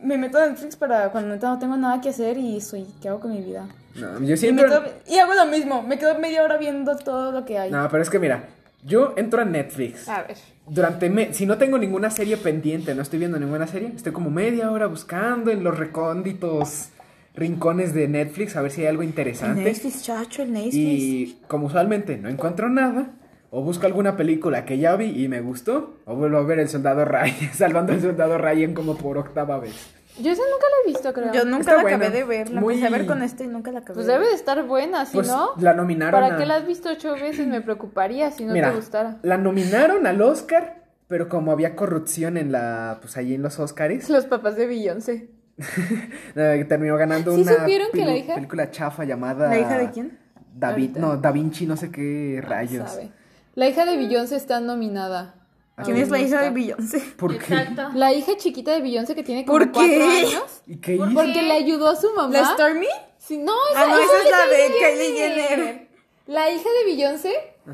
me meto a Netflix para cuando no tengo nada que hacer y soy, ¿qué hago con mi vida? No, yo siempre... quedo- y hago lo mismo, me quedo media hora viendo todo lo que hay. No, pero es que mira, Yo entro a Netflix. A ver. Durante me- si no tengo ninguna serie pendiente, no estoy viendo ninguna serie, estoy como media hora buscando en los recónditos rincones de Netflix a ver si hay algo El interesante. Netflix, chacho, el Netflix. Y como usualmente no encuentro nada, o busco alguna película que ya vi y me gustó, o vuelvo a ver El Soldado Ryan, salvando al Soldado Ryan como por octava vez. Yo esa nunca la he visto, creo. Yo nunca Está la buena. acabé de ver. La Muy- empecé a ver con este y nunca la acabé Pues de debe de estar buena, si Pues no. la nominaron ¿Para a- qué la has visto ocho veces? Me preocuparía si no Mira, te gustara. la nominaron al Oscar, pero como había corrupción en la, pues ahí en los Oscars, Los papás de Beyoncé. eh, terminó ganando ¿Sí una supieron que la pelu- hija? película chafa llamada... ¿La hija de quién? David, no, Da Vinci, no sé qué rayos. Sabe. La hija de Beyoncé está nominada. ¿Quién es la hija de. Beyoncé? ¿Por qué? Exacto. La hija chiquita de Beyoncé que tiene como ¿Por cuatro qué? años. ¿Y qué hizo? Porque le ayudó a su mamá. ¿La Stormy? Sí, no, Ah, no, esa es la de Kylie Kylie Jenner. La hija de Beyoncé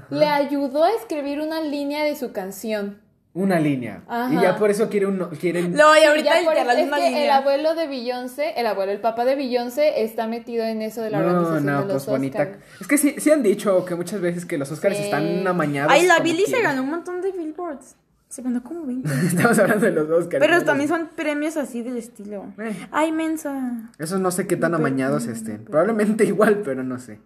le ayudó a escribir una línea de su canción. Una línea. Ajá. Y ya por eso quiere un, quieren... No, y Ya ahorita por- literal es una que el abuelo de Beyoncé, el abuelo, el papá de Beyoncé está metido en eso de la No, organización no, de los pues bonita. Es que sí, sí han dicho que muchas veces que los Oscars Sí. están amañados. Ay, la Billy se ganó un montón de billboards. Se ganó como 20. Estamos hablando de los Oscars. Pero ¿no? también son premios así del estilo. Eh. Ay, mensa. Esos no sé qué tan amañados estén. Probablemente igual, pero no sé.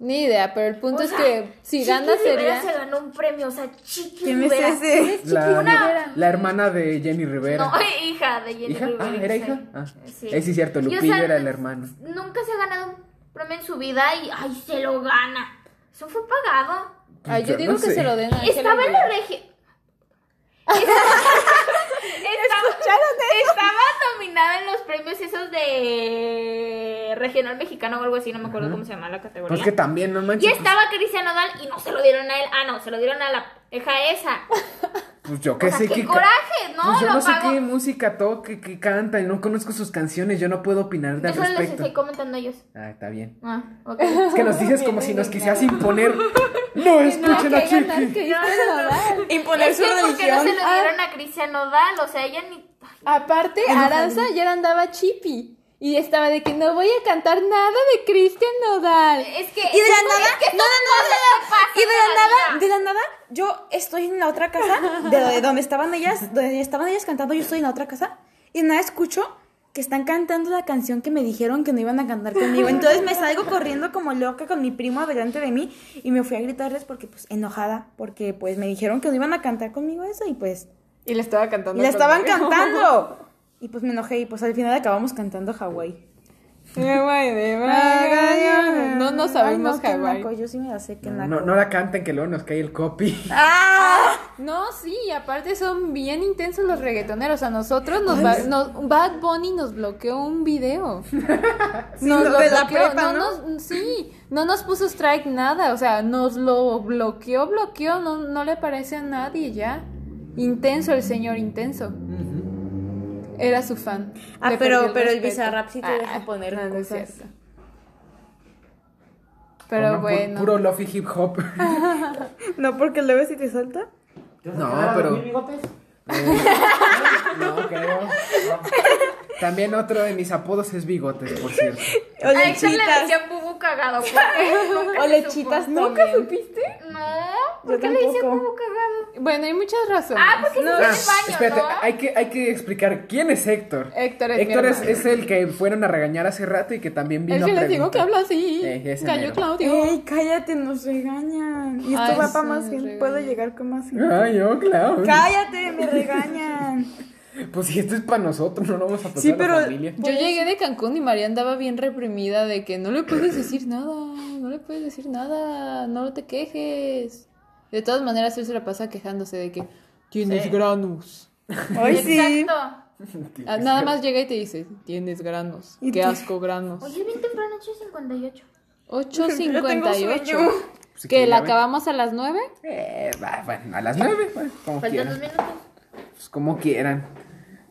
Ni idea, pero el punto O es sea, que si Chiqui gana Rivera sería... se ganó un premio, o sea, Chiqui ¿Quién es ese? La, la hermana de Jenny Rivera. No, hija de Jenny ¿Hija? Rivera. Ah, ¿era sí. hija? Ah, Sí. eh, sí, cierto, o Lupillo sea, era el hermano. Nunca se ha ganado un premio en su vida y, ay, se lo gana. Eso fue pagado. Ay, yo Yo digo no que sé. se lo den a Estaba en la región. estaba, estaba nominada en los premios esos de regional mexicano o algo así, no me acuerdo cómo se llama la categoría. Pues que también, no Y manches. pues- estaba Cristian Nodal y no se lo dieron a él. Ah, no, se lo dieron a la hija esa. Pues yo qué O sea, sé qué coraje, ¿no? Pues yo Lo no sé pago. qué música toque, qué canta, y no conozco sus canciones, yo no puedo opinar de al Eso les respecto. estoy comentando a ellos. Ah, está bien. Ah, ok. Es que nos dices como si nos quisieras imponer. No escuchen a Chiqui. Imponer Es su que ¿por qué no religión. se lo dieron a Cristian Nodal? O sea, ella ni... Aparte, Aranza ya andaba chippy. Y estaba de que no voy a cantar nada de Cristian Nodal. Es que... Y de la nada, es que no, no, no, no, no. pasan Y de la la nada, vida. de la nada, yo estoy en la otra casa, de donde- estaban ellas, donde estaban ellas cantando, yo estoy en la otra casa, y nada escucho que están cantando la canción que me dijeron que no iban a cantar conmigo. Entonces me salgo corriendo como loca con mi primo delante de mí y me fui a gritarles porque pues enojada, porque pues me dijeron que no iban a cantar conmigo eso y pues Y le estaba cantando. y la estaban conmigo. cantando. Y pues me enojé y pues al final acabamos cantando Hawái. No, no sabemos Ay, no, Hawái. naco, Yo sí me la sé que No, naco. no, no la canten que luego nos cae el copy. ¡Ah! No, sí, y aparte son bien intensos los reggaetoneros. A nosotros nos, va- nos- Bad Bunny nos bloqueó un video. nos lo lo de la bloqueó, prepa, no ¿no? nos- sí, no nos puso strike nada, o sea, nos lo bloqueó, bloqueó, no, no le parece a nadie ya. Intenso el señor, intenso. Era su fan. Ah, Le pero- pero el. Bizarrap sí te deja poner no, no es cosas. cierto. Pero No, pu- bueno. Puro lofi hip hop. No, porque luego si te salta. No, pero. No, creo. También otro de mis apodos es bigotes, por cierto. O le lechitas. decían bubu cagado. O lechitas supo. ¿Nunca supiste? No, ¿por qué le decían tampoco. bubu cagado? Bueno, hay muchas razones. Ah, porque se Ah, baño, espérate, ¿no? hay que, hay que explicar quién es Héctor. Héctor es mi Héctor es, es el que fueron a regañar hace rato y que también vino El que a les digo que habla así. Eh, Gallo mero. Claudio. Ey, cállate, nos regañan. Y esto Ay, va para más gente. Puedo llegar con más gente. Ay, yo, claro. Cállate, me regañan. Pues si esto es para nosotros, no lo vamos a pasar Sí, a la familia. Yo llegué de Cancún y María andaba bien reprimida de que no le puedes decir nada, no le puedes decir nada, no te quejes. De todas maneras, él se la pasa quejándose de que tienes granos. Ay, sí. Exacto. Ah, Nada más llega y te dice, tienes granos. ¿Y Qué asco, granos. Oye, bien temprano, 8.58. Yo tengo 8.58. sueño. Pues, ¿Que que la acabamos a las 9? Eh, va, bueno, a las nueve, bueno, como Faltan dos quieran. minutos. Pues como quieran.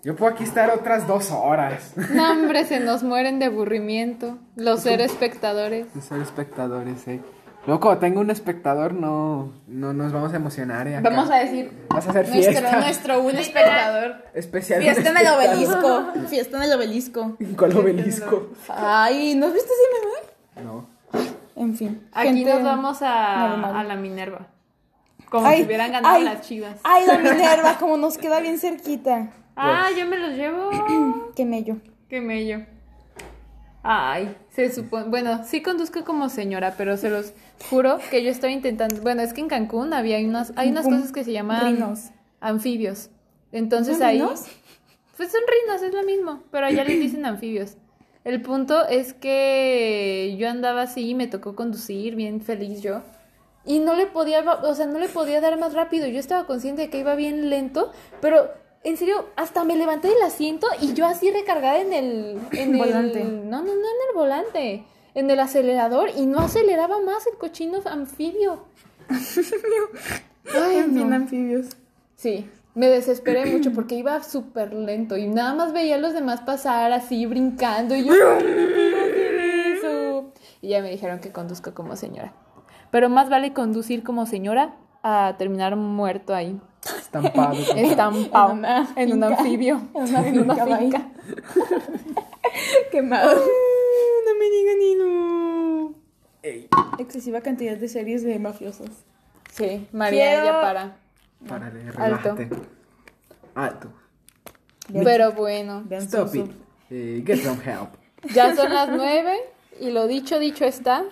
Yo puedo aquí estar otras dos horas. No, hombre, se nos mueren de aburrimiento. Los seres espectadores. De ser espectadores, eh. Luego cuando tengo un espectador no, no nos vamos a emocionar, eh. acá. Vamos a decir, Vas a hacer nuestro, fiesta. nuestro un espectador. Especial. Fiesta en el obelisco. Fiesta en el obelisco. ¿Cuál obelisco? Ay, ¿no has visto ese meme? No. En fin. Aquí gente nos vamos a, normal. a la Minerva. Como Ay, si hubieran ganado ay, las chivas. Ay, la Minerva, como nos queda bien cerquita. Ah, yo me los llevo. Qué mello. Qué mello. Ay, se supone. Bueno, sí conduzco como señora, pero se los juro que yo estoy intentando. Bueno, es que en Cancún había unas, hay unas Un- cosas que se llaman rinos. anfibios. Entonces ¿Son ahí. rinos? Pues son rinos, es lo mismo, pero allá les dicen anfibios. El punto es que yo andaba así, me tocó conducir, bien feliz yo. Y no le podía, o sea, no le podía dar más rápido. Yo estaba consciente de que iba bien lento, pero en serio, hasta me levanté del asiento y yo así recargada en el, en el- Volante. no, no, no en el volante, en el acelerador y no aceleraba más el cochino anfibio. Ay, En fin, no. anfibios. Sí, me desesperé mucho porque iba súper lento y nada más veía a los demás pasar así brincando y yo... Y ya me dijeron que conduzco como señora. Pero más vale conducir como señora a terminar muerto ahí, Estampado. estampado En una en un anfibio, En una en una finca. Quemado. No me digan ni no. Excesiva cantidad de series de mafiosos. Sí, María Quiero- ya para. Alto. relájate. Alto. Pero bueno, Stop it. Eh, get some help. ya son las nueve y lo dicho, dicho está.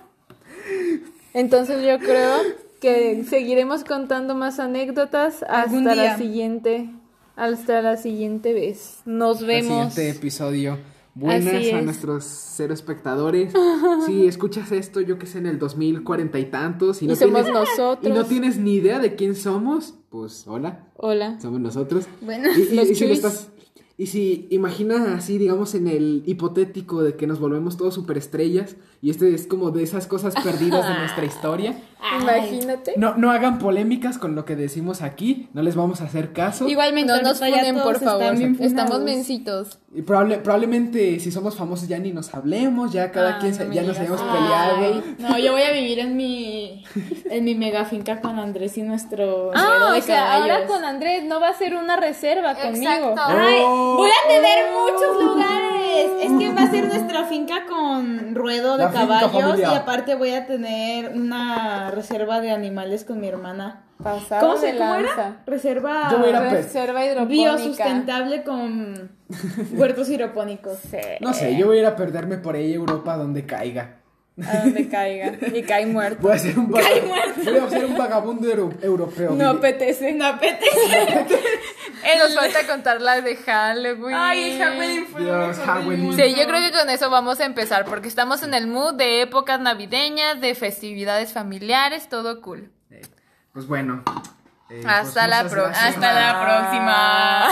Entonces yo creo que seguiremos contando más anécdotas hasta la siguiente, hasta la siguiente vez. Nos El vemos. siguiente episodio. Buenas Así a es. nuestros cero espectadores. Si escuchas esto, yo que sé, en el 2040 y tantos. Y, no Y somos tienes, nosotros. Y no tienes ni idea de quién somos, pues hola, Hola. somos nosotros. Bueno, Y, y- los y si estás- y si imaginas así, digamos, en el hipotético de que nos volvemos todos superestrellas, y este es como de esas cosas perdidas de nuestra historia, Imagínate. no, no hagan polémicas con lo que decimos aquí, no les vamos a hacer caso. Igualmente, No nos todos por favor. Estamos mencitos. Y probable- probablemente si somos famosos ya ni nos hablemos, ya cada Ah, quien no se- me ya nos hayamos peleado. No, yo voy a vivir en mi en mi mega finca con Andrés y nuestro Ah, de o sea, ahora con Andrés no va a ser una reserva conmigo. Exacto. Ay, Oh. voy a tener muchos lugares. Es que va a ser nuestra finca con ruedo de La caballos y aparte voy a tener una reserva de animales con mi hermana. Pasado ¿Cómo se cómo era? lanza. Reserva Yo voy a ir a pe- Reserva hidropónica. biosustentable con huertos hidropónicos. No sé, yo voy a ir a perderme por ahí Europa donde caiga. A donde caiga. Y cae muerto. Voy a ser un, vaga- voy a ser un vagabundo euro- europeo. No apetece. No apetece. Nos falta contar las de Halloween. Ay, Halloween fue Dios, Halloween. Sí, yo creo que con eso vamos a empezar porque estamos en el mood de épocas navideñas, de festividades familiares, todo cool. Pues bueno. eh, Hasta pues la muchas pro- gracias. hasta la próxima.